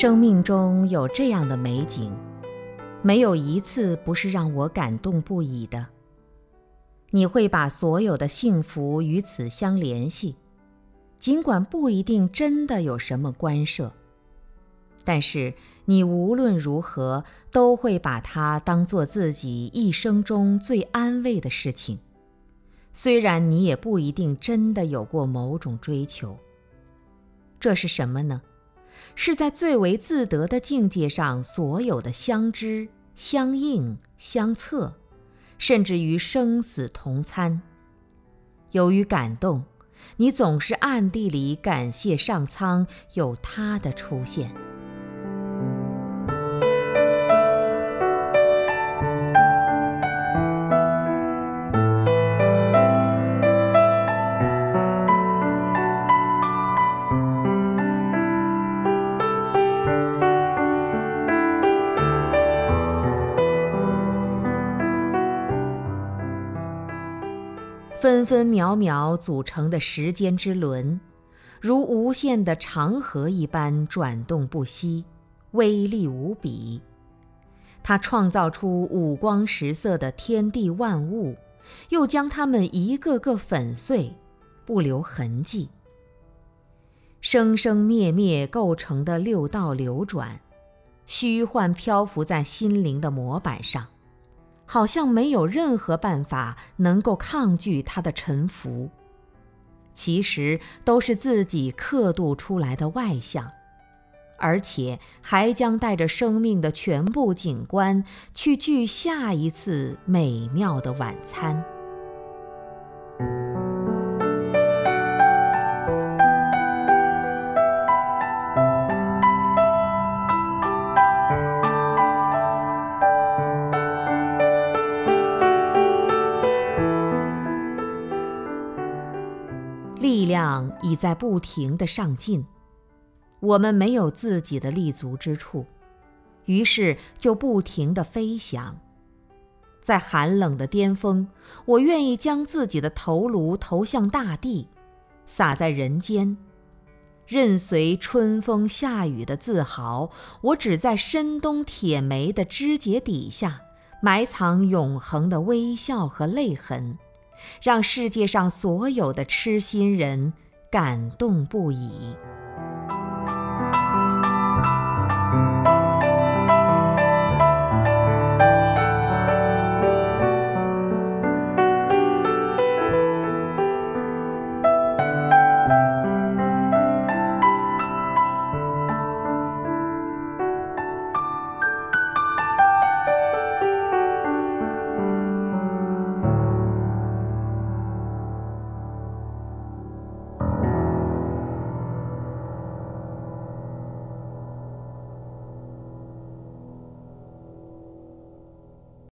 生命中有这样的美景，没有一次不是让我感动不已的。你会把所有的幸福与此相联系，尽管不一定真的有什么关涉，但是你无论如何都会把它当做自己一生中最安慰的事情。虽然你也不一定真的有过某种追求，这是什么呢？是在最为自得的境界上，所有的相知、相应、相测，甚至于生死同参。由于感动，你总是暗地里感谢上苍有他的出现。分分秒秒组成的时间之轮，如无限的长河一般转动不息，威力无比。它创造出五光十色的天地万物，又将它们一个个粉碎，不留痕迹。生生灭灭构成的六道流转，虚幻漂浮在心灵的模板上。好像没有任何办法能够抗拒他的沉浮，其实都是自己刻度出来的外相，而且还将带着生命的全部景观去聚下一次美妙的晚餐。量已在不停地上进，我们没有自己的立足之处，于是就不停地飞翔。在寒冷的巅峰，我愿意将自己的头颅投向大地，洒在人间，任随春风夏雨的自豪。我只在深冬铁梅的枝节底下，埋藏永恒的微笑和泪痕。让世界上所有的痴心人感动不已。